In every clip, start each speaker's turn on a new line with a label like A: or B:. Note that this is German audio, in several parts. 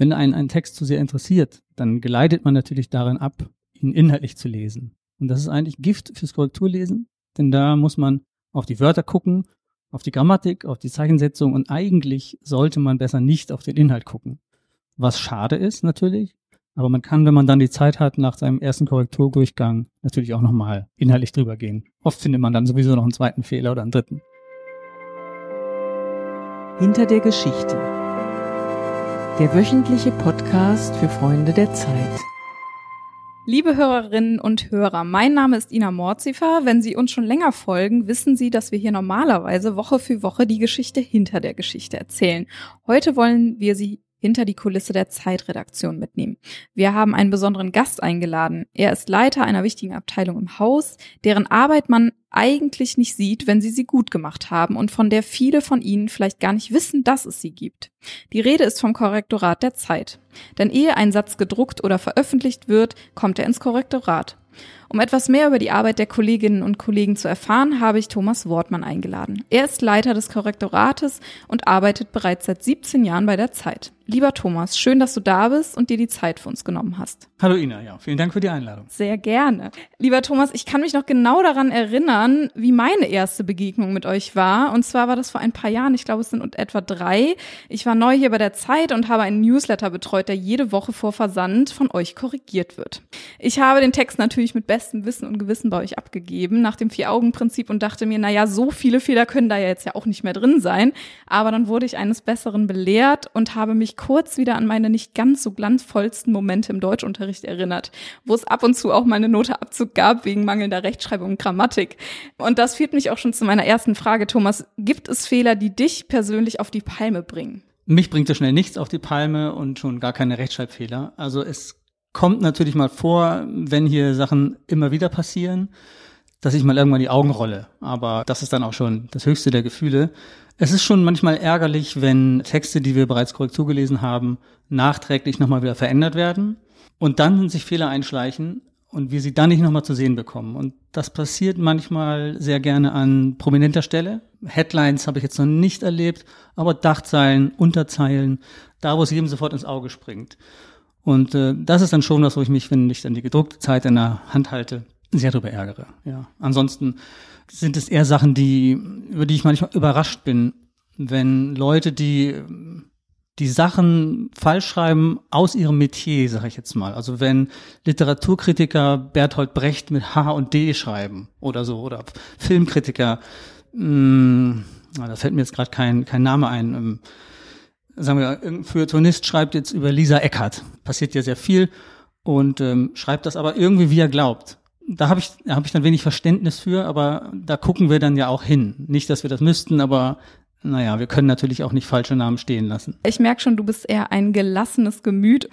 A: Wenn einen ein Text zu sehr interessiert, dann geleitet man natürlich darin ab, ihn inhaltlich zu lesen. Und das ist eigentlich Gift fürs Korrekturlesen, denn da muss man auf die Wörter gucken, auf die Grammatik, auf die Zeichensetzung und eigentlich sollte man besser nicht auf den Inhalt gucken. Was schade ist natürlich, aber man kann, wenn man dann die Zeit hat, nach seinem ersten Korrekturdurchgang natürlich auch nochmal inhaltlich drüber gehen. Oft findet man dann sowieso noch einen zweiten Fehler oder einen dritten.
B: Hinter der Geschichte. Der wöchentliche Podcast für Freunde der Zeit.
C: Liebe Hörerinnen und Hörer, mein Name ist Ina Morzifer. Wenn Sie uns schon länger folgen, wissen Sie, dass wir hier normalerweise Woche für Woche die Geschichte hinter der Geschichte erzählen. Heute wollen wir Sie hinter die Kulisse der Zeitredaktion mitnehmen. Wir haben einen besonderen Gast eingeladen. Er ist Leiter einer wichtigen Abteilung im Haus, deren Arbeit man eigentlich nicht sieht, wenn sie sie gut gemacht haben und von der viele von ihnen vielleicht gar nicht wissen, dass es sie gibt. Die Rede ist vom Korrektorat der Zeit. Denn ehe ein Satz gedruckt oder veröffentlicht wird, kommt er ins Korrektorat. Um etwas mehr über die Arbeit der Kolleginnen und Kollegen zu erfahren, habe ich Thomas Wortmann eingeladen. Er ist Leiter des Korrektorates und arbeitet bereits seit 17 Jahren bei der Zeit. Lieber Thomas, schön, dass du da bist und dir die Zeit für uns genommen hast.
A: Hallo Ina, ja, vielen Dank für die Einladung.
C: Sehr gerne. Lieber Thomas, ich kann mich noch genau daran erinnern, wie meine erste Begegnung mit euch war. Und zwar war das vor ein paar Jahren, ich glaube, es sind etwa drei. Ich war neu hier bei der Zeit und habe einen Newsletter betreut, der jede Woche vor Versand von euch korrigiert wird. Ich habe den Text natürlich mit bestem Wissen und Gewissen bei euch abgegeben, nach dem Vier-Augen-Prinzip und dachte mir, na ja, so viele Fehler können da ja jetzt ja auch nicht mehr drin sein. Aber dann wurde ich eines Besseren belehrt und habe mich kurz wieder an meine nicht ganz so glanzvollsten Momente im Deutschunterricht erinnert, wo es ab und zu auch mal eine Note Abzug gab wegen mangelnder Rechtschreibung und Grammatik. Und das führt mich auch schon zu meiner ersten Frage, Thomas. Gibt es Fehler, die dich persönlich auf die Palme bringen?
A: Mich bringt so schnell nichts auf die Palme und schon gar keine Rechtschreibfehler. Also es kommt natürlich mal vor, wenn hier Sachen immer wieder passieren, dass ich mal irgendwann die Augen rolle. Aber das ist dann auch schon das höchste der Gefühle. Es ist schon manchmal ärgerlich, wenn Texte, die wir bereits Korrektur gelesen haben, nachträglich nochmal wieder verändert werden und dann sich Fehler einschleichen und wir sie dann nicht nochmal zu sehen bekommen. Und das passiert manchmal sehr gerne an prominenter Stelle. Headlines habe ich jetzt noch nicht erlebt, aber Dachzeilen, Unterzeilen, da wo es jedem sofort ins Auge springt. Und äh, das ist dann schon was, wo ich mich, wenn ich dann die gedruckte Zeit in der Hand halte, sehr darüber ärgere. Ja. Ansonsten sind es eher Sachen, die, über die ich manchmal überrascht bin, wenn Leute, die die Sachen falsch schreiben aus ihrem Metier, sage ich jetzt mal. Also wenn Literaturkritiker Berthold Brecht mit H und D schreiben oder so, oder Filmkritiker, mh, hm, da fällt mir jetzt gerade kein, kein Name ein. Sagen wir, irgendein Feuilletonist schreibt jetzt über Lisa Eckert. Passiert ja sehr viel und ähm, schreibt das aber irgendwie, wie er glaubt da habe ich, hab ich dann wenig Verständnis für, aber da gucken wir dann ja auch hin. Nicht, dass wir das müssten, aber naja, wir können natürlich auch nicht falsche Namen stehen lassen.
C: Ich merke schon, du bist eher ein gelassenes Gemüt.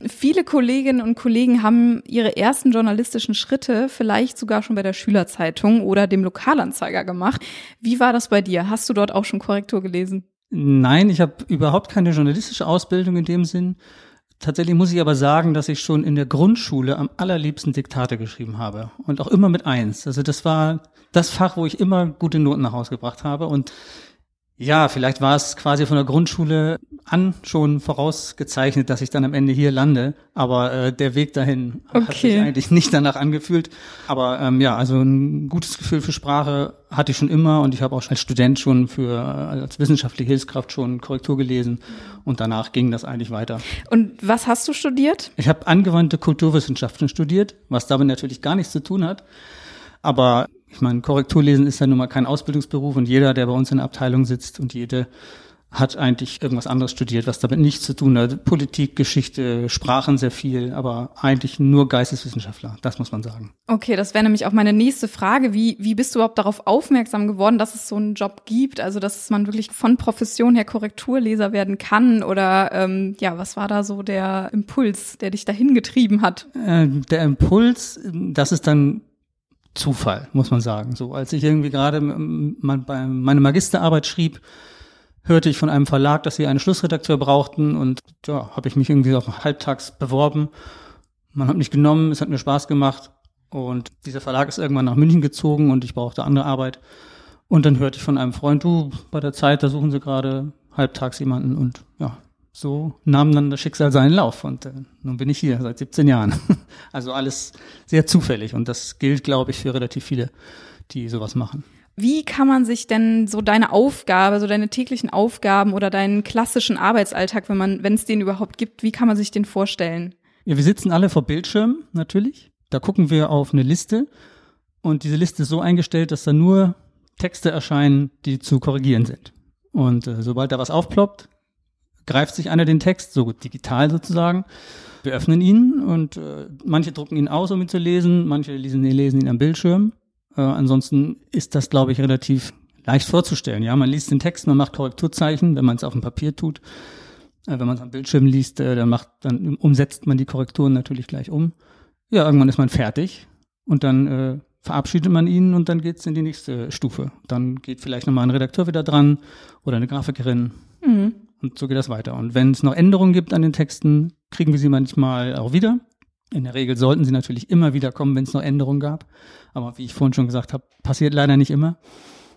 C: Viele Kolleginnen und Kollegen haben ihre ersten journalistischen Schritte vielleicht sogar schon bei der Schülerzeitung oder dem Lokalanzeiger gemacht. Wie war das bei dir? Hast du dort auch schon Korrektur gelesen?
A: Nein, ich habe überhaupt keine journalistische Ausbildung in dem Sinn. Tatsächlich muss ich aber sagen, dass ich schon in der Grundschule am allerliebsten Diktate geschrieben habe und auch immer mit eins. Also das war das Fach, wo ich immer gute Noten nach Hause gebracht habe und ja, vielleicht war es quasi von der Grundschule an schon vorausgezeichnet, dass ich dann am Ende hier lande. Aber äh, der Weg dahin okay. hat sich eigentlich nicht danach angefühlt. Aber ähm, ja, also ein gutes Gefühl für Sprache hatte ich schon immer und ich habe auch als Student schon für äh, als wissenschaftliche Hilfskraft schon Korrektur gelesen und danach ging das eigentlich weiter.
C: Und was hast du studiert?
A: Ich habe angewandte Kulturwissenschaften studiert, was damit natürlich gar nichts zu tun hat. Aber ich meine, Korrekturlesen ist ja nun mal kein Ausbildungsberuf und jeder, der bei uns in der Abteilung sitzt und jede hat eigentlich irgendwas anderes studiert, was damit nichts zu tun hat. Politik, Geschichte, Sprachen sehr viel, aber eigentlich nur Geisteswissenschaftler, das muss man sagen.
C: Okay, das wäre nämlich auch meine nächste Frage. Wie, wie bist du überhaupt darauf aufmerksam geworden, dass es so einen Job gibt? Also, dass man wirklich von Profession her Korrekturleser werden kann? Oder ähm, ja, was war da so der Impuls, der dich dahin getrieben hat?
A: Äh, der Impuls, das ist dann Zufall, muss man sagen. So, als ich irgendwie gerade meine Magisterarbeit schrieb, hörte ich von einem Verlag, dass sie einen Schlussredakteur brauchten und ja, habe ich mich irgendwie auf halbtags beworben. Man hat mich genommen, es hat mir Spaß gemacht und dieser Verlag ist irgendwann nach München gezogen und ich brauchte andere Arbeit. Und dann hörte ich von einem Freund, du, bei der Zeit, da suchen sie gerade halbtags jemanden und ja, so nahm dann das Schicksal seinen Lauf und äh, nun bin ich hier seit 17 Jahren. Also alles sehr zufällig und das gilt, glaube ich, für relativ viele, die sowas machen.
C: Wie kann man sich denn so deine Aufgabe, so deine täglichen Aufgaben oder deinen klassischen Arbeitsalltag, wenn man, wenn es den überhaupt gibt, wie kann man sich den vorstellen?
A: Ja, wir sitzen alle vor Bildschirmen natürlich. Da gucken wir auf eine Liste und diese Liste ist so eingestellt, dass da nur Texte erscheinen, die zu korrigieren sind. Und äh, sobald da was aufploppt, greift sich einer den Text, so digital sozusagen. Wir öffnen ihn und äh, manche drucken ihn aus, um ihn zu lesen, manche lesen, lesen ihn am Bildschirm. Äh, ansonsten ist das, glaube ich, relativ leicht vorzustellen. Ja, man liest den Text, man macht Korrekturzeichen, wenn man es auf dem Papier tut. Äh, wenn man es am Bildschirm liest, äh, dann macht, dann umsetzt man die Korrekturen natürlich gleich um. Ja, irgendwann ist man fertig und dann äh, verabschiedet man ihn und dann geht's in die nächste Stufe. Dann geht vielleicht nochmal ein Redakteur wieder dran oder eine Grafikerin. Mhm. Und so geht das weiter. Und wenn es noch Änderungen gibt an den Texten, kriegen wir sie manchmal auch wieder. In der Regel sollten sie natürlich immer wieder kommen, wenn es noch Änderungen gab. Aber wie ich vorhin schon gesagt habe, passiert leider nicht immer.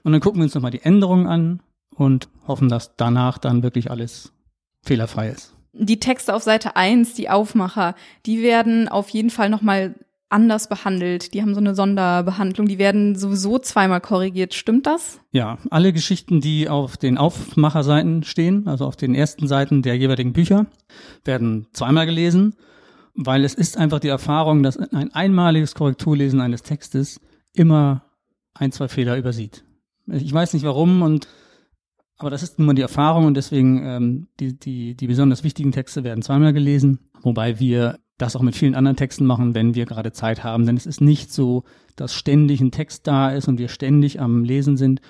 A: Und dann gucken wir uns nochmal die Änderungen an und hoffen, dass danach dann wirklich alles fehlerfrei ist.
C: Die Texte auf Seite 1, die Aufmacher, die werden auf jeden Fall nochmal anders behandelt. Die haben so eine Sonderbehandlung. Die werden sowieso zweimal korrigiert. Stimmt das?
A: Ja, alle Geschichten, die auf den Aufmacherseiten stehen, also auf den ersten Seiten der jeweiligen Bücher, werden zweimal gelesen, weil es ist einfach die Erfahrung, dass ein einmaliges Korrekturlesen eines Textes immer ein, zwei Fehler übersieht. Ich weiß nicht warum und aber das ist nun mal die Erfahrung und deswegen ähm, die, die, die besonders wichtigen Texte werden zweimal gelesen, wobei wir das auch mit vielen anderen Texten machen, wenn wir gerade Zeit haben. Denn es ist nicht so, dass ständig ein Text da ist und wir ständig am Lesen sind,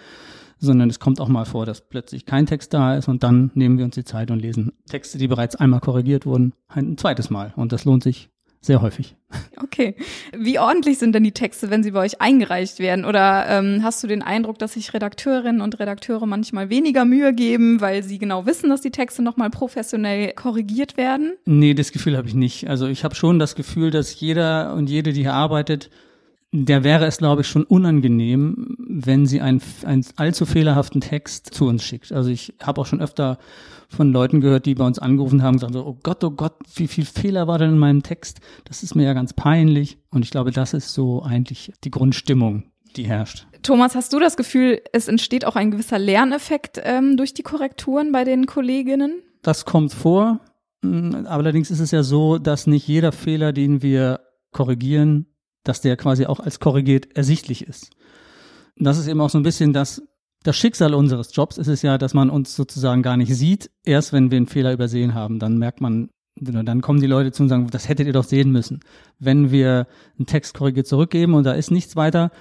A: sondern es kommt auch mal vor, dass plötzlich kein Text da ist und dann nehmen wir uns die Zeit und lesen Texte, die bereits einmal korrigiert wurden, ein zweites Mal. Und das lohnt sich sehr häufig.
C: Okay. Wie ordentlich sind denn die Texte, wenn sie bei euch eingereicht werden? Oder ähm, hast du den Eindruck, dass sich Redakteurinnen und Redakteure manchmal weniger Mühe geben, weil sie genau wissen, dass die Texte nochmal professionell korrigiert werden?
A: Nee, das Gefühl habe ich nicht. Also ich habe schon das Gefühl, dass jeder und jede, die hier arbeitet, der wäre es, glaube ich, schon unangenehm, wenn sie einen, einen allzu fehlerhaften Text zu uns schickt. Also ich habe auch schon öfter von Leuten gehört, die bei uns angerufen haben, gesagt so, oh Gott, oh Gott, wie viel Fehler war denn in meinem Text? Das ist mir ja ganz peinlich. Und ich glaube, das ist so eigentlich die Grundstimmung, die herrscht.
C: Thomas, hast du das Gefühl, es entsteht auch ein gewisser Lerneffekt ähm, durch die Korrekturen bei den Kolleginnen?
A: Das kommt vor. Hm, allerdings ist es ja so, dass nicht jeder Fehler, den wir korrigieren, dass der quasi auch als korrigiert ersichtlich ist. Das ist eben auch so ein bisschen das, das Schicksal unseres Jobs ist es ja, dass man uns sozusagen gar nicht sieht. Erst wenn wir einen Fehler übersehen haben, dann merkt man, dann kommen die Leute zu und sagen, das hättet ihr doch sehen müssen. Wenn wir einen Text korrigiert zurückgeben und da ist nichts weiter,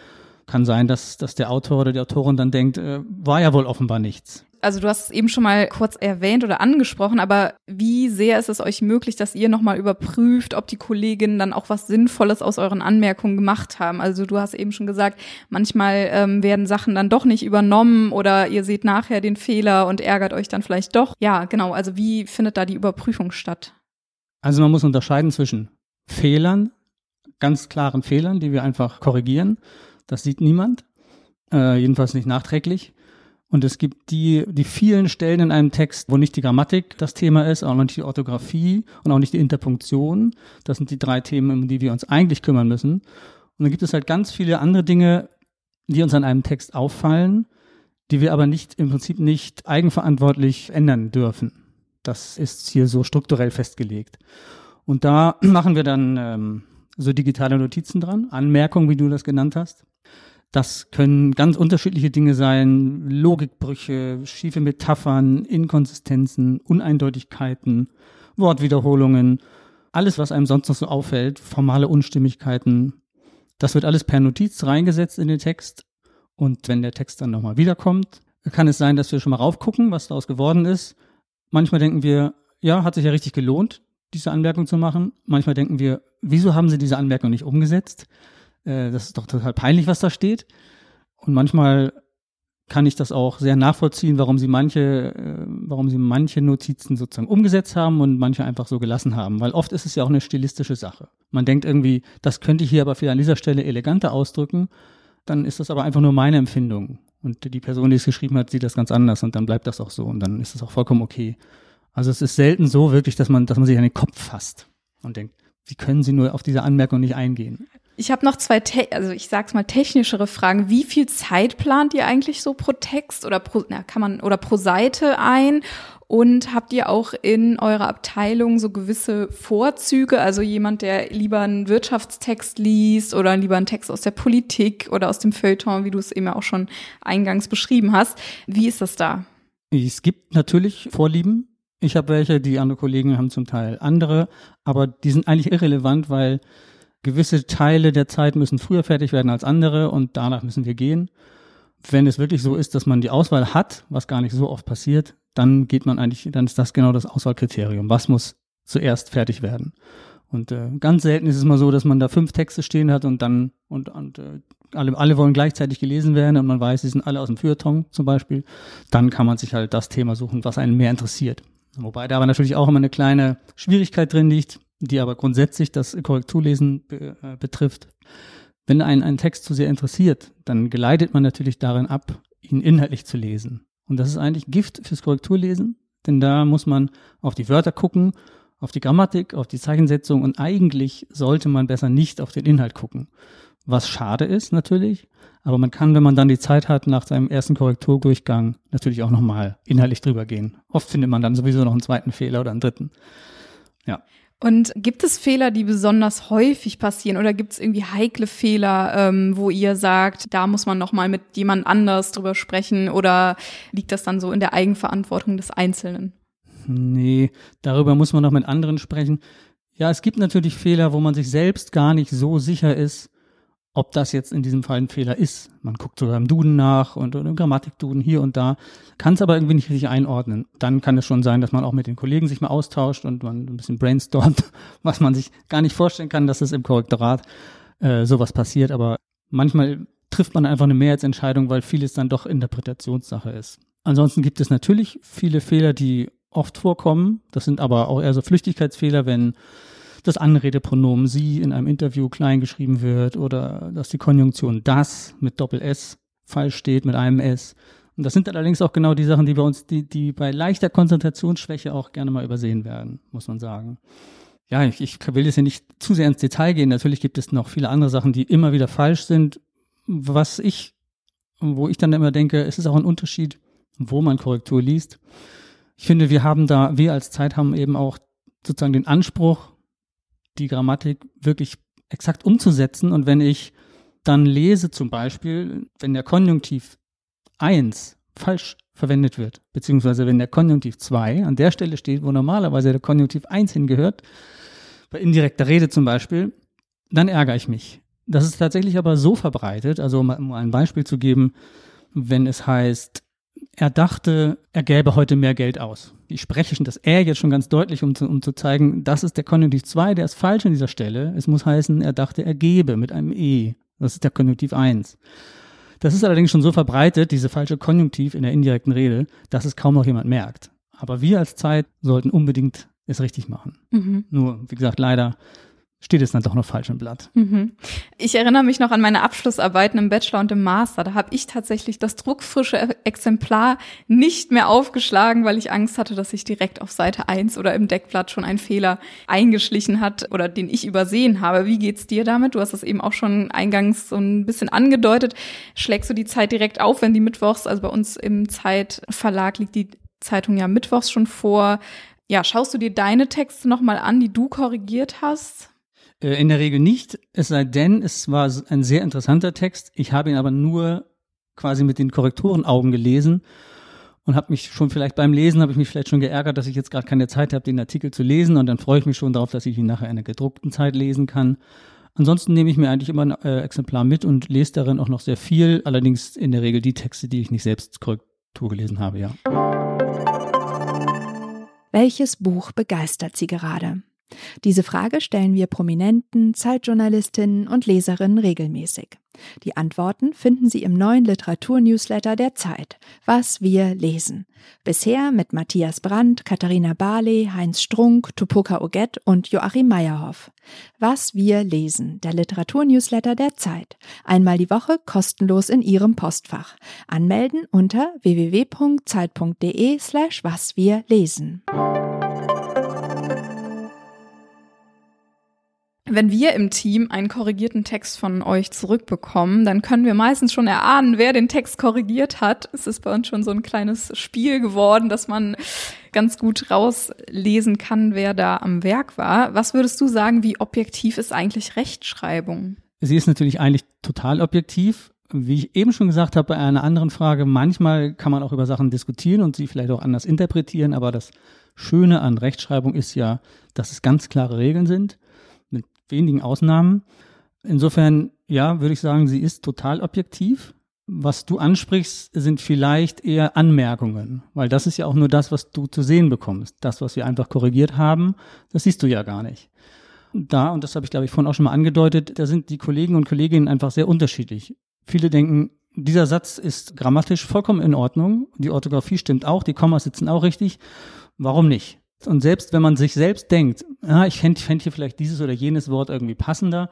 A: kann sein, dass, dass der Autor oder die Autorin dann denkt, äh, war ja wohl offenbar nichts
C: also du hast es eben schon mal kurz erwähnt oder angesprochen, aber wie sehr ist es euch möglich, dass ihr nochmal überprüft, ob die Kolleginnen dann auch was Sinnvolles aus euren Anmerkungen gemacht haben? Also du hast eben schon gesagt, manchmal ähm, werden Sachen dann doch nicht übernommen oder ihr seht nachher den Fehler und ärgert euch dann vielleicht doch. Ja, genau. Also wie findet da die Überprüfung statt?
A: Also man muss unterscheiden zwischen Fehlern, ganz klaren Fehlern, die wir einfach korrigieren. Das sieht niemand, äh, jedenfalls nicht nachträglich. Und es gibt die, die vielen Stellen in einem Text, wo nicht die Grammatik das Thema ist, auch nicht die Orthographie und auch nicht die Interpunktion. Das sind die drei Themen, um die wir uns eigentlich kümmern müssen. Und dann gibt es halt ganz viele andere Dinge, die uns an einem Text auffallen, die wir aber nicht, im Prinzip nicht eigenverantwortlich ändern dürfen. Das ist hier so strukturell festgelegt. Und da machen wir dann ähm, so digitale Notizen dran, Anmerkungen, wie du das genannt hast. Das können ganz unterschiedliche Dinge sein, Logikbrüche, schiefe Metaphern, Inkonsistenzen, Uneindeutigkeiten, Wortwiederholungen, alles, was einem sonst noch so auffällt, formale Unstimmigkeiten. Das wird alles per Notiz reingesetzt in den Text. Und wenn der Text dann nochmal wiederkommt, kann es sein, dass wir schon mal raufgucken, was daraus geworden ist. Manchmal denken wir, ja, hat sich ja richtig gelohnt, diese Anmerkung zu machen. Manchmal denken wir, wieso haben Sie diese Anmerkung nicht umgesetzt? Äh, das ist doch total peinlich, was da steht. Und manchmal kann ich das auch sehr nachvollziehen, warum sie manche, äh, warum sie manche Notizen sozusagen umgesetzt haben und manche einfach so gelassen haben. Weil oft ist es ja auch eine stilistische Sache. Man denkt irgendwie, das könnte ich hier aber vielleicht an dieser Stelle eleganter ausdrücken. Dann ist das aber einfach nur meine Empfindung. Und die Person, die es geschrieben hat, sieht das ganz anders und dann bleibt das auch so und dann ist es auch vollkommen okay. Also es ist selten so wirklich, dass man, dass man sich an den Kopf fasst und denkt, wie können Sie nur auf diese Anmerkung nicht eingehen?
C: Ich habe noch zwei, also ich sag's mal technischere Fragen. Wie viel Zeit plant ihr eigentlich so pro Text oder pro, na, kann man oder pro Seite ein? Und habt ihr auch in eurer Abteilung so gewisse Vorzüge? Also jemand, der lieber einen Wirtschaftstext liest oder lieber einen Text aus der Politik oder aus dem Feuilleton, wie du es eben auch schon eingangs beschrieben hast. Wie ist das da?
A: Es gibt natürlich Vorlieben. Ich habe welche, die andere Kollegen haben zum Teil andere, aber die sind eigentlich irrelevant, weil gewisse Teile der Zeit müssen früher fertig werden als andere und danach müssen wir gehen. Wenn es wirklich so ist, dass man die Auswahl hat, was gar nicht so oft passiert, dann geht man eigentlich, dann ist das genau das Auswahlkriterium. Was muss zuerst fertig werden? Und äh, ganz selten ist es mal so, dass man da fünf Texte stehen hat und dann und, und äh, alle, alle wollen gleichzeitig gelesen werden und man weiß, sie sind alle aus dem Feuilleton zum Beispiel. Dann kann man sich halt das Thema suchen, was einen mehr interessiert. Wobei da aber natürlich auch immer eine kleine Schwierigkeit drin liegt die aber grundsätzlich das Korrekturlesen be äh, betrifft. Wenn einen ein Text zu sehr interessiert, dann geleitet man natürlich darin ab, ihn inhaltlich zu lesen. Und das ist eigentlich Gift fürs Korrekturlesen, denn da muss man auf die Wörter gucken, auf die Grammatik, auf die Zeichensetzung und eigentlich sollte man besser nicht auf den Inhalt gucken. Was schade ist natürlich, aber man kann, wenn man dann die Zeit hat, nach seinem ersten Korrekturdurchgang natürlich auch nochmal inhaltlich drüber gehen. Oft findet man dann sowieso noch einen zweiten Fehler oder einen dritten. Ja.
C: Und gibt es Fehler, die besonders häufig passieren oder gibt es irgendwie heikle Fehler, ähm, wo ihr sagt, da muss man noch mal mit jemand anders drüber sprechen oder liegt das dann so in der Eigenverantwortung des Einzelnen?
A: Nee, darüber muss man noch mit anderen sprechen. Ja, es gibt natürlich Fehler, wo man sich selbst gar nicht so sicher ist, ob das jetzt in diesem Fall ein Fehler ist. Man guckt sogar im Duden nach und, und im Grammatikduden hier und da, kann es aber irgendwie nicht richtig einordnen. Dann kann es schon sein, dass man auch mit den Kollegen sich mal austauscht und man ein bisschen brainstormt, was man sich gar nicht vorstellen kann, dass es im Korrektorat äh, sowas passiert. Aber manchmal trifft man einfach eine Mehrheitsentscheidung, weil vieles dann doch Interpretationssache ist. Ansonsten gibt es natürlich viele Fehler, die oft vorkommen. Das sind aber auch eher so Flüchtigkeitsfehler, wenn das Anredepronomen sie in einem Interview klein geschrieben wird oder dass die Konjunktion das mit Doppel S falsch steht mit einem S. Und das sind allerdings auch genau die Sachen, die bei uns, die, die bei leichter Konzentrationsschwäche auch gerne mal übersehen werden, muss man sagen. Ja, ich, ich will jetzt hier nicht zu sehr ins Detail gehen. Natürlich gibt es noch viele andere Sachen, die immer wieder falsch sind. Was ich, wo ich dann immer denke, es ist auch ein Unterschied, wo man Korrektur liest. Ich finde, wir haben da, wir als Zeit haben eben auch sozusagen den Anspruch, die Grammatik wirklich exakt umzusetzen. Und wenn ich dann lese zum Beispiel, wenn der Konjunktiv 1 falsch verwendet wird, beziehungsweise wenn der Konjunktiv 2 an der Stelle steht, wo normalerweise der Konjunktiv 1 hingehört, bei indirekter Rede zum Beispiel, dann ärgere ich mich. Das ist tatsächlich aber so verbreitet, also um ein Beispiel zu geben, wenn es heißt, er dachte, er gäbe heute mehr Geld aus. Ich spreche das er jetzt schon ganz deutlich, um zu, um zu zeigen, das ist der Konjunktiv 2, der ist falsch an dieser Stelle. Es muss heißen, er dachte, er gebe mit einem E. Das ist der Konjunktiv 1. Das ist allerdings schon so verbreitet, diese falsche Konjunktiv in der indirekten Rede, dass es kaum noch jemand merkt. Aber wir als Zeit sollten unbedingt es richtig machen. Mhm. Nur, wie gesagt, leider steht es dann doch noch falsch im Blatt. Mhm.
C: Ich erinnere mich noch an meine Abschlussarbeiten im Bachelor und im Master. Da habe ich tatsächlich das druckfrische Exemplar nicht mehr aufgeschlagen, weil ich Angst hatte, dass sich direkt auf Seite 1 oder im Deckblatt schon ein Fehler eingeschlichen hat oder den ich übersehen habe. Wie geht's dir damit? Du hast es eben auch schon eingangs so ein bisschen angedeutet. Schlägst du die Zeit direkt auf, wenn die mittwochs, also bei uns im Zeitverlag liegt die Zeitung ja mittwochs schon vor. Ja, schaust du dir deine Texte nochmal an, die du korrigiert hast?
A: Äh, in der Regel nicht, es sei denn, es war ein sehr interessanter Text. Ich habe ihn aber nur quasi mit den Korrektorenaugen gelesen und habe mich schon vielleicht beim Lesen habe ich mich vielleicht schon geärgert, dass ich jetzt gerade keine Zeit habe, den Artikel zu lesen und dann freue ich mich schon darauf, dass ich ihn nachher in einer gedruckten Zeit lesen kann. Ansonsten nehme ich mir eigentlich immer ein äh, Exemplar mit und lese darin auch noch sehr viel, allerdings in der Regel die Texte, die ich nicht selbst Korrektur gelesen habe, ja.
B: Welches Buch begeistert Sie gerade? Diese Frage stellen wir Prominenten, Zeitjournalistinnen und Leserinnen regelmäßig. Die Antworten finden Sie im neuen Literaturnewsletter der Zeit, Was wir lesen. Bisher mit Matthias Brandt, Katharina Barley, Heinz Strunk, Tupoka Oget und Joachim Meyerhoff. Was wir lesen, der Literaturnewsletter der Zeit. Einmal die Woche kostenlos in Ihrem Postfach. Anmelden unter www.zeit.de slash was wir lesen.
C: Wenn wir im Team einen korrigierten Text von euch zurückbekommen, dann können wir meistens schon erahnen, wer den Text korrigiert hat. Es ist bei uns schon so ein kleines Spiel geworden, dass man ganz gut rauslesen kann, wer da am Werk war. Was würdest du sagen, wie objektiv ist eigentlich Rechtschreibung?
A: Sie ist natürlich eigentlich total objektiv. Wie ich eben schon gesagt habe bei einer anderen Frage, manchmal kann man auch über Sachen diskutieren und sie vielleicht auch anders interpretieren, aber das Schöne an Rechtschreibung ist ja, dass es ganz klare Regeln sind, wenigen Ausnahmen. Insofern, ja, würde ich sagen, sie ist total objektiv. Was du ansprichst, sind vielleicht eher Anmerkungen, weil das ist ja auch nur das, was du zu sehen bekommst. Das, was wir einfach korrigiert haben, das siehst du ja gar nicht. Da, und das habe ich glaube ich vorhin auch schon mal angedeutet, da sind die Kollegen und Kolleginnen einfach sehr unterschiedlich. Viele denken, dieser Satz ist grammatisch vollkommen in Ordnung, die Orthographie stimmt auch, die Kommas sitzen auch richtig. Warum nicht? Und selbst wenn man sich selbst denkt, ah, ich fände fänd hier vielleicht dieses oder jenes Wort irgendwie passender,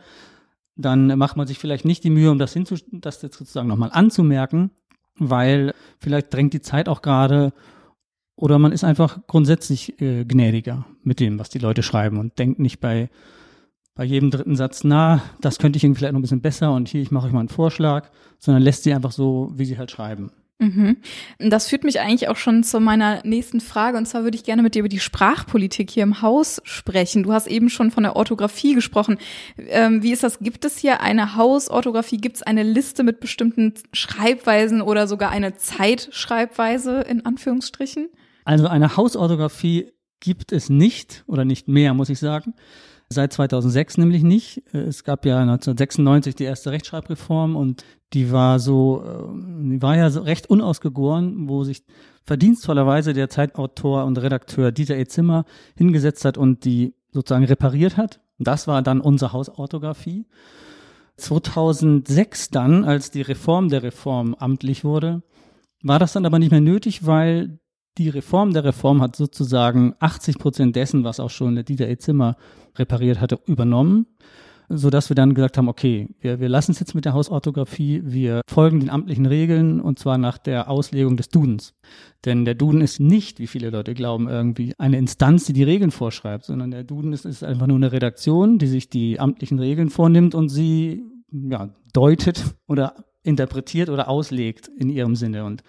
A: dann macht man sich vielleicht nicht die Mühe, um das, hinzu, das jetzt sozusagen nochmal anzumerken, weil vielleicht drängt die Zeit auch gerade oder man ist einfach grundsätzlich äh, gnädiger mit dem, was die Leute schreiben und denkt nicht bei, bei jedem dritten Satz, na, das könnte ich irgendwie vielleicht noch ein bisschen besser und hier, ich mache euch mal einen Vorschlag, sondern lässt sie einfach so, wie sie halt schreiben.
C: Mhm. Das führt mich eigentlich auch schon zu meiner nächsten Frage. Und zwar würde ich gerne mit dir über die Sprachpolitik hier im Haus sprechen. Du hast eben schon von der Orthographie gesprochen. Ähm, wie ist das? Gibt es hier eine Hausorthographie? Gibt es eine Liste mit bestimmten Schreibweisen oder sogar eine Zeitschreibweise in Anführungsstrichen?
A: Also eine Hausorthographie gibt es nicht oder nicht mehr, muss ich sagen. Seit 2006 nämlich nicht. Es gab ja 1996 die erste Rechtschreibreform und die war so, äh, die war ja recht unausgegoren, wo sich verdienstvollerweise der Zeitautor und Redakteur Dieter E. Zimmer hingesetzt hat und die sozusagen repariert hat. Das war dann unsere Hausorthographie. 2006 dann, als die Reform der Reform amtlich wurde, war das dann aber nicht mehr nötig, weil die Reform der Reform hat sozusagen 80 Prozent dessen, was auch schon der Dieter E. Zimmer repariert hatte, übernommen, so dass wir dann gesagt haben, okay, wir, wir lassen es jetzt mit der Hausorthographie, wir folgen den amtlichen Regeln und zwar nach der Auslegung des Dudens. Denn der Duden ist nicht, wie viele Leute glauben, irgendwie eine Instanz, die die Regeln vorschreibt, sondern der Duden ist, ist einfach nur eine Redaktion, die sich die amtlichen Regeln vornimmt und sie ja, deutet oder interpretiert oder auslegt in ihrem Sinne. Und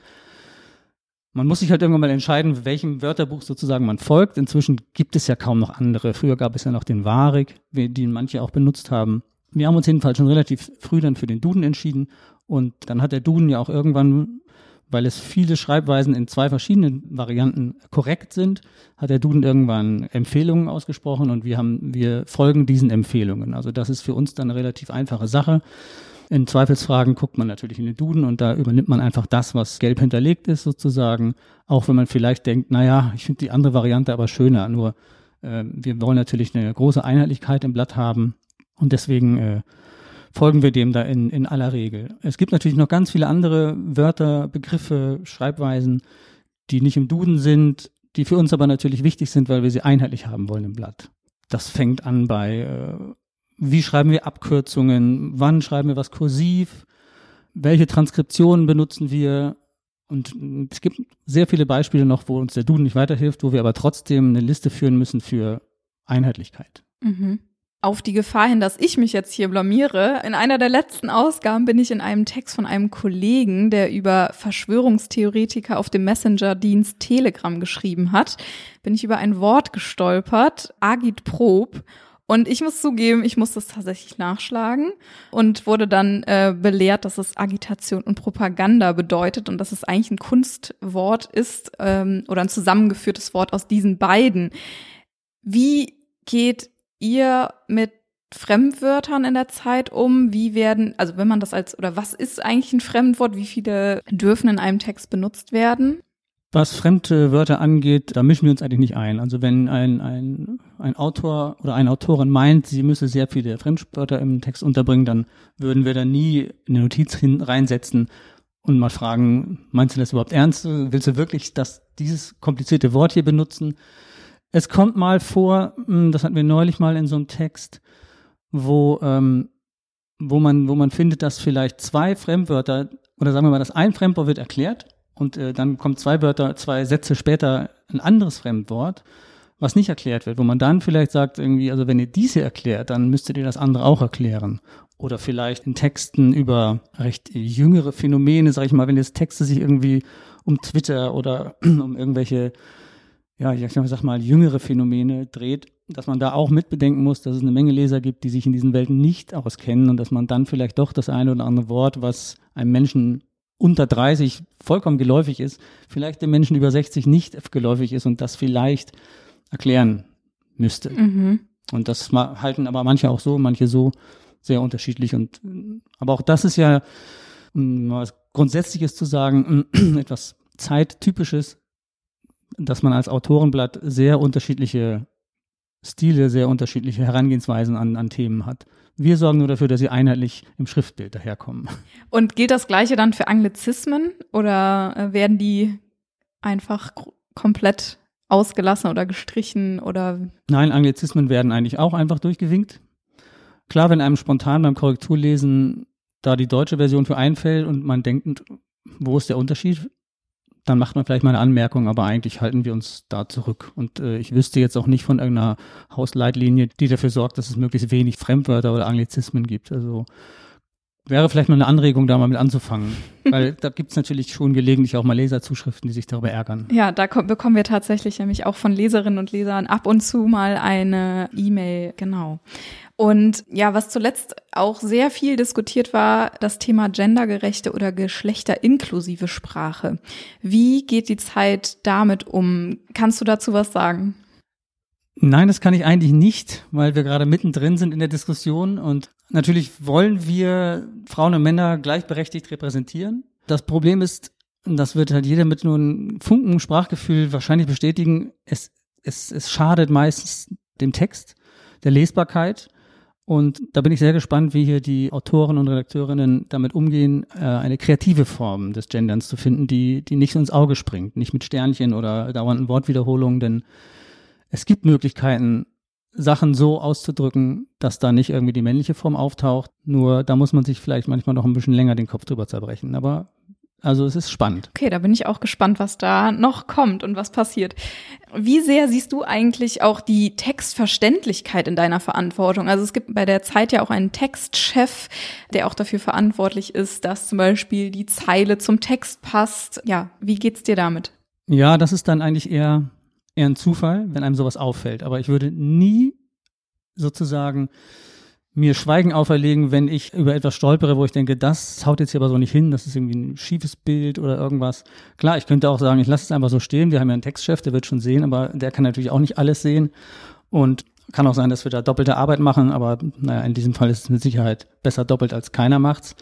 A: man muss sich halt irgendwann mal entscheiden, welchem Wörterbuch sozusagen man folgt. Inzwischen gibt es ja kaum noch andere. Früher gab es ja noch den Warik, den manche auch benutzt haben. Wir haben uns jedenfalls schon relativ früh dann für den Duden entschieden. Und dann hat der Duden ja auch irgendwann, weil es viele Schreibweisen in zwei verschiedenen Varianten korrekt sind, hat der Duden irgendwann Empfehlungen ausgesprochen und wir haben, wir folgen diesen Empfehlungen. Also das ist für uns dann eine relativ einfache Sache. In Zweifelsfragen guckt man natürlich in den Duden und da übernimmt man einfach das, was gelb hinterlegt ist sozusagen, auch wenn man vielleicht denkt, naja, ich finde die andere Variante aber schöner, nur äh, wir wollen natürlich eine große Einheitlichkeit im Blatt haben und deswegen äh, folgen wir dem da in, in aller Regel. Es gibt natürlich noch ganz viele andere Wörter, Begriffe, Schreibweisen, die nicht im Duden sind, die für uns aber natürlich wichtig sind, weil wir sie einheitlich haben wollen im Blatt. Das fängt an bei äh, wie schreiben wir Abkürzungen, wann schreiben wir was kursiv, welche Transkriptionen benutzen wir. Und es gibt sehr viele Beispiele noch, wo uns der Duden nicht weiterhilft, wo wir aber trotzdem eine Liste führen müssen für Einheitlichkeit.
C: Mhm. Auf die Gefahr hin, dass ich mich jetzt hier blamiere. In einer der letzten Ausgaben bin ich in einem Text von einem Kollegen, der über Verschwörungstheoretiker auf dem Messenger-Dienst Telegram geschrieben hat, bin ich über ein Wort gestolpert, Agitprop. Und ich muss zugeben, ich muss das tatsächlich nachschlagen und wurde dann äh, belehrt, dass es Agitation und Propaganda bedeutet und dass es eigentlich ein Kunstwort ist ähm, oder ein zusammengeführtes Wort aus diesen beiden. Wie geht ihr mit Fremdwörtern in der Zeit um? Wie werden, also wenn man das als, oder was ist eigentlich ein Fremdwort? Wie viele dürfen in einem Text benutzt werden?
A: Was fremde Wörter angeht, da mischen wir uns eigentlich nicht ein. Also wenn ein, ein, ein Autor oder eine Autorin meint, sie müsse sehr viele Fremdwörter im Text unterbringen, dann würden wir da nie eine Notiz hin reinsetzen und mal fragen, meinst du das überhaupt ernst? Willst du wirklich das, dieses komplizierte Wort hier benutzen? Es kommt mal vor, hm, das hatten wir neulich mal in so einem Text, wo, ähm, wo man, wo man findet, dass vielleicht zwei Fremdwörter oder sagen wir mal, dass ein Fremdwort wird erklärt und äh, dann kommt zwei Wörter, zwei Sätze später ein anderes Fremdwort, was nicht erklärt wird, wo man dann vielleicht sagt, irgendwie, also wenn ihr diese erklärt, dann müsstet ihr das andere auch erklären. Oder vielleicht in Texten über recht jüngere Phänomene, sag ich mal, wenn jetzt Texte sich irgendwie um Twitter oder um irgendwelche, ja, ich sag mal, jüngere Phänomene dreht, dass man da auch mitbedenken muss, dass es eine Menge Leser gibt, die sich in diesen Welten nicht auskennen und dass man dann vielleicht doch das eine oder andere Wort, was einem Menschen unter 30 vollkommen geläufig ist, vielleicht dem Menschen über 60 nicht geläufig ist und das vielleicht erklären müsste. Mhm. Und das halten aber manche auch so, manche so sehr unterschiedlich. Und aber auch das ist ja um was Grundsätzliches zu sagen, etwas Zeittypisches, dass man als Autorenblatt sehr unterschiedliche Stile, sehr unterschiedliche Herangehensweisen an, an Themen hat. Wir sorgen nur dafür, dass sie einheitlich im Schriftbild daherkommen.
C: Und gilt das Gleiche dann für Anglizismen oder äh, werden die einfach komplett ausgelassen oder gestrichen oder?
A: Nein, Anglizismen werden eigentlich auch einfach durchgewinkt. Klar, wenn einem spontan beim Korrekturlesen da die deutsche Version für einfällt und man denkt, wo ist der Unterschied, dann macht man vielleicht mal eine Anmerkung, aber eigentlich halten wir uns da zurück. Und äh, ich wüsste jetzt auch nicht von irgendeiner Hausleitlinie, die dafür sorgt, dass es möglichst wenig Fremdwörter oder Anglizismen gibt. Also wäre vielleicht mal eine Anregung, da mal mit anzufangen. Weil da gibt's natürlich schon gelegentlich auch mal Leserzuschriften, die sich darüber ärgern.
C: Ja, da bekommen wir tatsächlich nämlich auch von Leserinnen und Lesern ab und zu mal eine E-Mail, genau. Und ja, was zuletzt auch sehr viel diskutiert war, das Thema gendergerechte oder geschlechterinklusive Sprache. Wie geht die Zeit damit um? Kannst du dazu was sagen?
A: Nein, das kann ich eigentlich nicht, weil wir gerade mittendrin sind in der Diskussion und natürlich wollen wir Frauen und Männer gleichberechtigt repräsentieren. Das Problem ist, das wird halt jeder mit nur einem Funken Sprachgefühl wahrscheinlich bestätigen, es, es, es schadet meistens dem Text, der Lesbarkeit und da bin ich sehr gespannt, wie hier die Autoren und Redakteurinnen damit umgehen, äh, eine kreative Form des Genderns zu finden, die, die nicht ins Auge springt, nicht mit Sternchen oder dauernden Wortwiederholungen, denn es gibt Möglichkeiten, Sachen so auszudrücken, dass da nicht irgendwie die männliche Form auftaucht. Nur da muss man sich vielleicht manchmal noch ein bisschen länger den Kopf drüber zerbrechen. Aber also es ist spannend.
C: Okay, da bin ich auch gespannt, was da noch kommt und was passiert. Wie sehr siehst du eigentlich auch die Textverständlichkeit in deiner Verantwortung? Also es gibt bei der Zeit ja auch einen Textchef, der auch dafür verantwortlich ist, dass zum Beispiel die Zeile zum Text passt. Ja, wie geht's dir damit?
A: Ja, das ist dann eigentlich eher, eher ein Zufall, wenn einem sowas auffällt. Aber ich würde nie sozusagen mir Schweigen auferlegen, wenn ich über etwas stolpere, wo ich denke, das haut jetzt hier aber so nicht hin, das ist irgendwie ein schiefes Bild oder irgendwas. Klar, ich könnte auch sagen, ich lasse es einfach so stehen. Wir haben ja einen Textchef, der wird schon sehen, aber der kann natürlich auch nicht alles sehen. Und kann auch sein, dass wir da doppelte Arbeit machen, aber naja, in diesem Fall ist es mit Sicherheit besser doppelt als keiner macht's.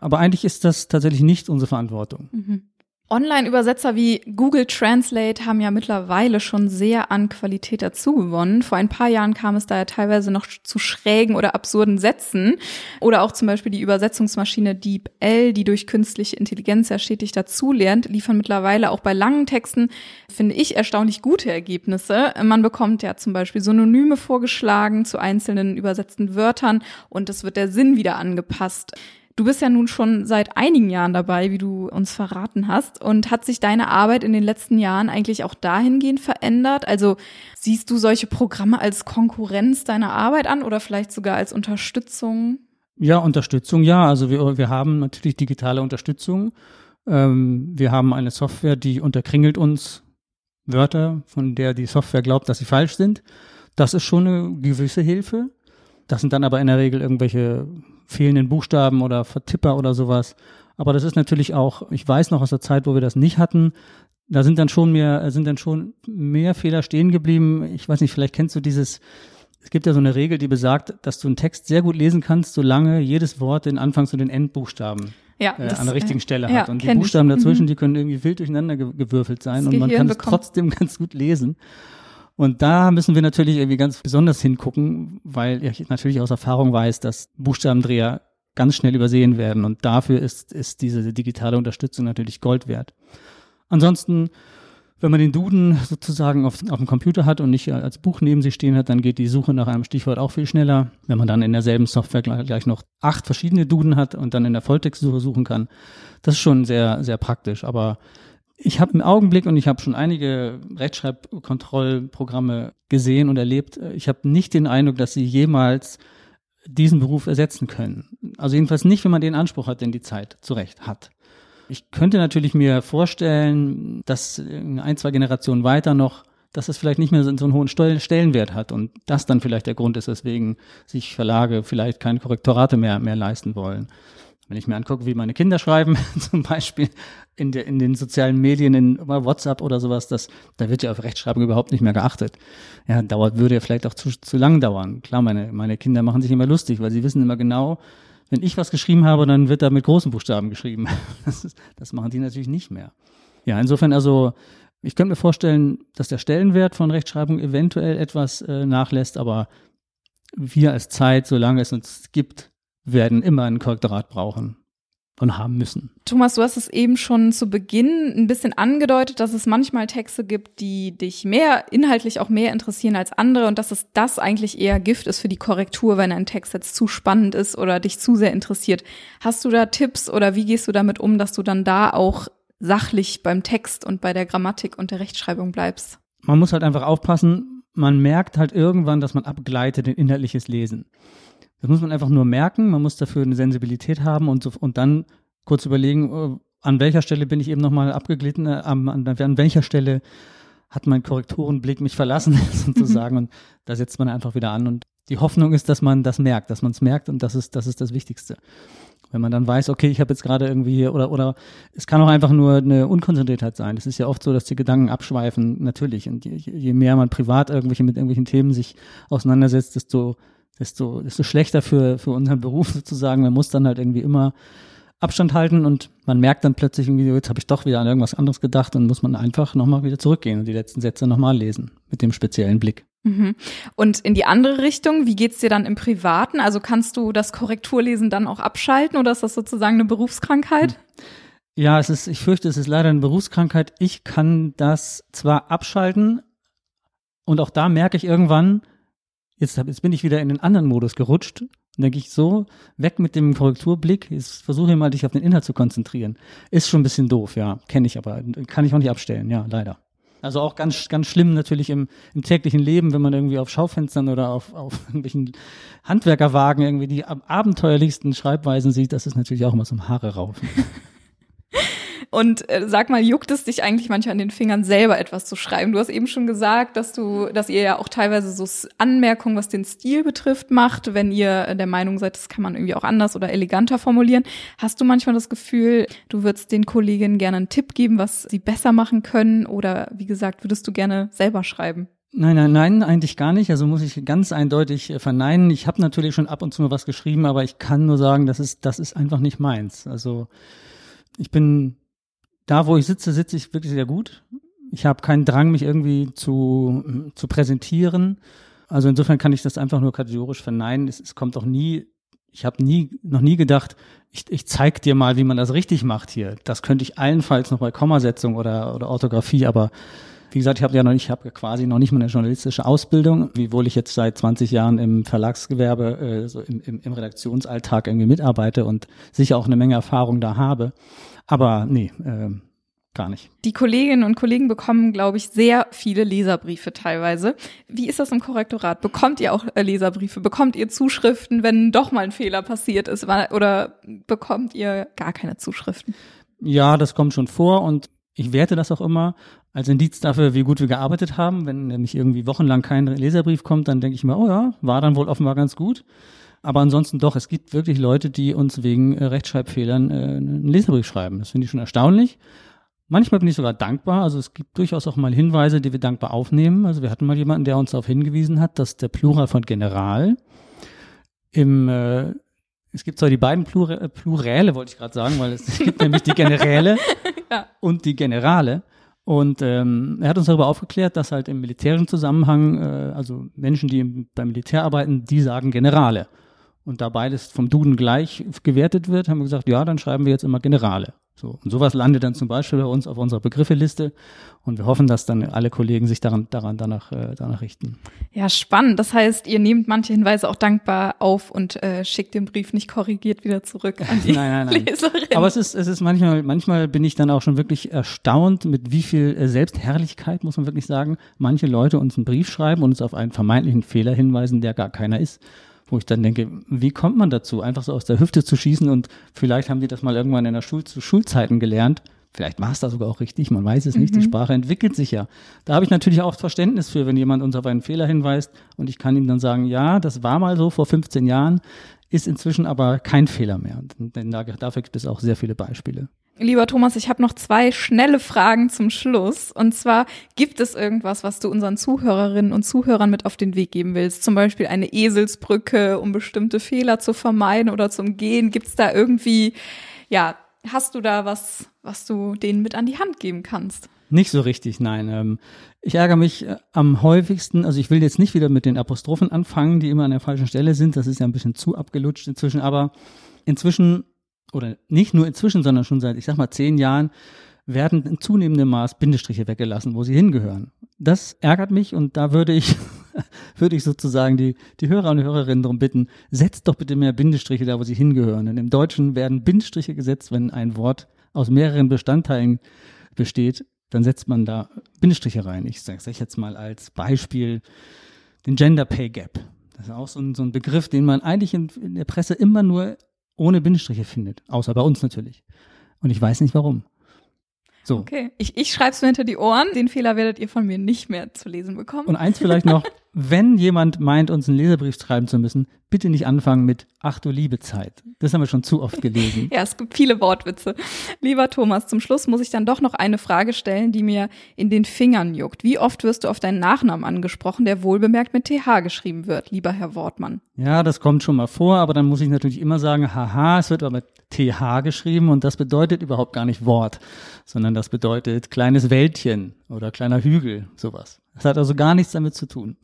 A: Aber eigentlich ist das tatsächlich nicht unsere Verantwortung. Mhm.
C: Online-Übersetzer wie Google Translate haben ja mittlerweile schon sehr an Qualität dazugewonnen. Vor ein paar Jahren kam es da ja teilweise noch zu schrägen oder absurden Sätzen. Oder auch zum Beispiel die Übersetzungsmaschine DeepL, die durch künstliche Intelligenz ja stetig dazulernt, liefern mittlerweile auch bei langen Texten, finde ich, erstaunlich gute Ergebnisse. Man bekommt ja zum Beispiel Synonyme vorgeschlagen zu einzelnen übersetzten Wörtern und es wird der Sinn wieder angepasst. Du bist ja nun schon seit einigen Jahren dabei, wie du uns verraten hast. Und hat sich deine Arbeit in den letzten Jahren eigentlich auch dahingehend verändert? Also siehst du solche Programme als Konkurrenz deiner Arbeit an oder vielleicht sogar als Unterstützung?
A: Ja, Unterstützung, ja. Also wir, wir haben natürlich digitale Unterstützung. Ähm, wir haben eine Software, die unterkringelt uns Wörter, von der die Software glaubt, dass sie falsch sind. Das ist schon eine gewisse Hilfe. Das sind dann aber in der Regel irgendwelche fehlenden Buchstaben oder Vertipper oder sowas. Aber das ist natürlich auch, ich weiß noch aus der Zeit, wo wir das nicht hatten, da sind dann schon mehr, sind dann schon mehr Fehler stehen geblieben. Ich weiß nicht, vielleicht kennst du dieses, es gibt ja so eine Regel, die besagt, dass du einen Text sehr gut lesen kannst, solange jedes Wort den Anfangs- und den Endbuchstaben ja, äh, das, an der richtigen Stelle ja, hat. Und die Buchstaben ich. dazwischen, mhm. die können irgendwie wild durcheinander gewürfelt sein das und man kann es trotzdem ganz gut lesen. Und da müssen wir natürlich irgendwie ganz besonders hingucken, weil ich natürlich aus Erfahrung weiß, dass Buchstabendreher ganz schnell übersehen werden. Und dafür ist, ist diese digitale Unterstützung natürlich Gold wert. Ansonsten, wenn man den Duden sozusagen auf, auf dem Computer hat und nicht als Buch neben sich stehen hat, dann geht die Suche nach einem Stichwort auch viel schneller. Wenn man dann in derselben Software gleich, gleich noch acht verschiedene Duden hat und dann in der Volltextsuche suchen kann, das ist schon sehr, sehr praktisch. Aber Ich habe im Augenblick und ich habe schon einige Rechtschreibkontrollprogramme gesehen und erlebt. Ich habe nicht den Eindruck, dass sie jemals diesen Beruf ersetzen können. Also jedenfalls nicht, wenn man den Anspruch hat, den die Zeit zu Recht hat. Ich könnte natürlich mir vorstellen, dass ein, zwei Generationen weiter noch, dass es vielleicht nicht mehr so einen hohen Stellenwert hat und das dann vielleicht der Grund ist, weswegen sich Verlage vielleicht keine Korrektorate mehr, mehr leisten wollen. Wenn ich mir angucke, wie meine Kinder schreiben, zum Beispiel in, der, in den sozialen Medien, in WhatsApp oder sowas, das, da wird ja auf Rechtschreibung überhaupt nicht mehr geachtet. Ja, dauert, würde ja vielleicht auch zu, zu lang dauern. Klar, meine, meine Kinder machen sich immer lustig, weil sie wissen immer genau, wenn ich was geschrieben habe, dann wird da mit großen Buchstaben geschrieben. Das, ist, das machen die natürlich nicht mehr. Ja, insofern also, ich könnte mir vorstellen, dass der Stellenwert von Rechtschreibung eventuell etwas äh, nachlässt, aber wir als Zeit, solange es uns gibt, werden immer ein Korrektorat brauchen und haben müssen.
C: Thomas, du hast es eben schon zu Beginn ein bisschen angedeutet, dass es manchmal Texte gibt, die dich mehr, inhaltlich auch mehr interessieren als andere und dass es das eigentlich eher Gift ist für die Korrektur, wenn ein Text jetzt zu spannend ist oder dich zu sehr interessiert. Hast du da Tipps oder wie gehst du damit um, dass du dann da auch sachlich beim Text und bei der Grammatik und der Rechtschreibung bleibst?
A: Man muss halt einfach aufpassen, man merkt halt irgendwann, dass man abgleitet in inhaltliches Lesen. Das muss man einfach nur merken, man muss dafür eine Sensibilität haben und, so, und dann kurz überlegen, äh, an welcher Stelle bin ich eben nochmal abgeglitten, äh, an, an, an welcher Stelle hat mein Korrektorenblick mich verlassen, sozusagen. Und da setzt man einfach wieder an. Und die Hoffnung ist, dass man das merkt, dass man es merkt und das ist, das ist das Wichtigste. Wenn man dann weiß, okay, ich habe jetzt gerade irgendwie hier, oder, oder es kann auch einfach nur eine Unkonzentriertheit sein. Es ist ja oft so, dass die Gedanken abschweifen, natürlich. Und je, je mehr man privat irgendwelche mit irgendwelchen Themen sich auseinandersetzt, desto desto, desto schlechter für, für unseren Beruf sozusagen. Man muss dann halt irgendwie immer Abstand halten und man merkt dann plötzlich irgendwie, jetzt habe ich doch wieder an irgendwas anderes gedacht und muss man einfach nochmal wieder zurückgehen und die letzten Sätze nochmal lesen mit dem speziellen Blick.
C: Mhm. Und in die andere Richtung, wie geht's dir dann im Privaten? Also kannst du das Korrekturlesen dann auch abschalten oder ist das sozusagen eine Berufskrankheit?
A: Ja, es ist, ich fürchte, es ist leider eine Berufskrankheit. Ich kann das zwar abschalten und auch da merke ich irgendwann, Jetzt, jetzt bin ich wieder in den anderen Modus gerutscht. Und dann gehe ich so weg mit dem Korrekturblick. Jetzt versuche ich mal, dich auf den Inhalt zu konzentrieren. Ist schon ein bisschen doof, ja. Kenne ich aber. Kann ich auch nicht abstellen, ja, leider. Also auch ganz, ganz schlimm natürlich im, im täglichen Leben, wenn man irgendwie auf Schaufenstern oder auf, auf irgendwelchen Handwerkerwagen irgendwie die abenteuerlichsten Schreibweisen sieht, das ist natürlich auch immer ein Haare raufen.
C: Und äh, sag mal, juckt es dich eigentlich manchmal an den Fingern selber etwas zu schreiben? Du hast eben schon gesagt, dass du, dass ihr ja auch teilweise so Anmerkungen, was den Stil betrifft, macht, wenn ihr der Meinung seid, das kann man irgendwie auch anders oder eleganter formulieren. Hast du manchmal das Gefühl, du würdest den Kolleginnen gerne einen Tipp geben, was sie besser machen können? Oder wie gesagt, würdest du gerne selber schreiben?
A: Nein, nein, nein, eigentlich gar nicht. Also muss ich ganz eindeutig äh, verneinen. Ich habe natürlich schon ab und zu mal was geschrieben, aber ich kann nur sagen, das ist, das ist einfach nicht meins. Also ich bin da, wo ich sitze, sitze ich wirklich sehr gut. Ich habe keinen Drang, mich irgendwie zu, zu präsentieren. Also insofern kann ich das einfach nur kategorisch verneinen. Es, es kommt auch nie, ich habe nie, noch nie gedacht, ich, ich zeig dir mal, wie man das richtig macht hier. Das könnte ich allenfalls noch bei Kommasetzung oder, oder Orthographie, aber wie gesagt, ich habe ja noch nicht, ich habe quasi noch nicht mal eine journalistische Ausbildung, wiewohl ich jetzt seit 20 Jahren im Verlagsgewerbe, äh, so im, im, im Redaktionsalltag irgendwie mitarbeite und sicher auch eine Menge Erfahrung da habe. Aber nee, äh, gar nicht.
C: Die Kolleginnen und Kollegen bekommen, glaube ich, sehr viele Leserbriefe teilweise. Wie ist das im Korrektorat? Bekommt ihr auch äh, Leserbriefe? Bekommt ihr Zuschriften, wenn doch mal ein Fehler passiert ist? Oder bekommt ihr gar keine Zuschriften?
A: Ja, das kommt schon vor und ich werte das auch immer als Indiz dafür, wie gut wir gearbeitet haben. Wenn nämlich irgendwie wochenlang kein Leserbrief kommt, dann denke ich mir, oh ja, war dann wohl offenbar ganz gut. Aber ansonsten doch, es gibt wirklich Leute, die uns wegen äh, Rechtschreibfehlern äh, einen Leserbrief schreiben. Das finde ich schon erstaunlich. Manchmal bin ich sogar dankbar. Also es gibt durchaus auch mal Hinweise, die wir dankbar aufnehmen. Also wir hatten mal jemanden, der uns darauf hingewiesen hat, dass der Plural von General im äh, es gibt zwar die beiden Plura äh, Pluräle, wollte ich gerade sagen, weil es gibt nämlich die Generäle ja. und die Generale. Und ähm, er hat uns darüber aufgeklärt, dass halt im militärischen Zusammenhang, äh, also Menschen, die im, beim Militär arbeiten, die sagen Generale. Und da beides vom Duden gleich gewertet wird, haben wir gesagt, ja, dann schreiben wir jetzt immer Generale. So, und sowas landet dann zum Beispiel bei uns auf unserer Begriffeliste und wir hoffen, dass dann alle Kollegen sich daran, daran danach, äh, danach richten.
C: Ja, spannend. Das heißt, ihr nehmt manche Hinweise auch dankbar auf und äh, schickt den Brief nicht korrigiert wieder zurück an die nein, nein, nein. Leserin.
A: Aber es ist, es ist manchmal, manchmal bin ich dann auch schon wirklich erstaunt, mit wie viel äh, Selbstherrlichkeit, muss man wirklich sagen, manche Leute uns einen Brief schreiben und uns auf einen vermeintlichen Fehler hinweisen, der gar keiner ist wo ich dann denke, wie kommt man dazu, einfach so aus der Hüfte zu schießen und vielleicht haben die das mal irgendwann in der Schul zu Schulzeiten gelernt. Vielleicht war es da sogar auch richtig, man weiß es nicht. Mhm. Die Sprache entwickelt sich ja. Da habe ich natürlich auch Verständnis für, wenn jemand uns auf einen Fehler hinweist und ich kann ihm dann sagen, ja, das war mal so vor 15 Jahren, ist inzwischen aber kein Fehler mehr. Denn dafür gibt es auch sehr viele Beispiele.
C: Lieber Thomas, ich habe noch zwei schnelle Fragen zum Schluss. Und zwar, gibt es irgendwas, was du unseren Zuhörerinnen und Zuhörern mit auf den Weg geben willst? Zum Beispiel eine Eselsbrücke, um bestimmte Fehler zu vermeiden oder zum Gehen? Gibt es da irgendwie, ja, hast du da was, was du denen mit an die Hand geben kannst?
A: Nicht so richtig, nein. Ähm, ich ärgere mich äh, am häufigsten, also ich will jetzt nicht wieder mit den Apostrophen anfangen, die immer an der falschen Stelle sind. Das ist ja ein bisschen zu abgelutscht inzwischen, aber inzwischen oder nicht nur inzwischen, sondern schon seit, ich sag mal, zehn Jahren, werden in zunehmendem Maß Bindestriche weggelassen, wo sie hingehören. Das ärgert mich und da würde ich, würde ich sozusagen die, die Hörer und Hörerinnen darum bitten, setzt doch bitte mehr Bindestriche da, wo sie hingehören. Denn im Deutschen werden Bindestriche gesetzt, wenn ein Wort aus mehreren Bestandteilen besteht, dann setzt man da Bindestriche rein. Ich sage sag jetzt mal als Beispiel den Gender Pay Gap. Das ist auch so ein, so ein Begriff, den man eigentlich in, in der Presse immer nur ohne Bindestriche findet. Außer bei uns natürlich. Und ich weiß nicht warum.
C: So. Okay, ich, ich schreibe es mir hinter die Ohren. Den Fehler werdet ihr von mir nicht mehr zu lesen bekommen.
A: Und eins vielleicht noch, wenn jemand meint, uns einen Leserbrief schreiben zu müssen, bitte nicht anfangen mit Ach du liebe Zeit. Das haben wir schon zu oft gelesen.
C: ja, es gibt viele Wortwitze. Lieber Thomas, zum Schluss muss ich dann doch noch eine Frage stellen, die mir in den Fingern juckt. Wie oft wirst du auf deinen Nachnamen angesprochen, der wohlbemerkt mit TH geschrieben wird, lieber Herr Wortmann?
A: Ja, das kommt schon mal vor, aber dann muss ich natürlich immer sagen, haha, es wird aber mit TH geschrieben und das bedeutet überhaupt gar nicht Wort, sondern das bedeutet kleines Wäldchen oder kleiner Hügel, sowas. Das hat also gar nichts damit zu tun.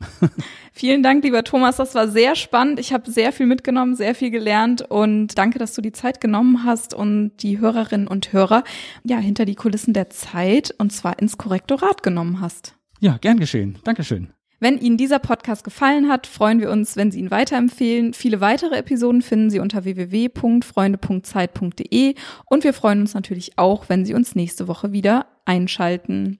C: Vielen Dank, lieber Thomas. Das war sehr spannend. Ich habe sehr viel mitgenommen, sehr viel gelernt und danke, dass du die Zeit genommen hast und die Hörerinnen und Hörer ja hinter die Kulissen der Zeit und zwar ins Korrektorat genommen hast.
A: Ja, gern geschehen. Dankeschön.
C: Wenn Ihnen dieser Podcast gefallen hat, freuen wir uns, wenn Sie ihn weiterempfehlen. Viele weitere Episoden finden Sie unter www.freunde.zeit.de und wir freuen uns natürlich auch, wenn Sie uns nächste Woche wieder einschalten.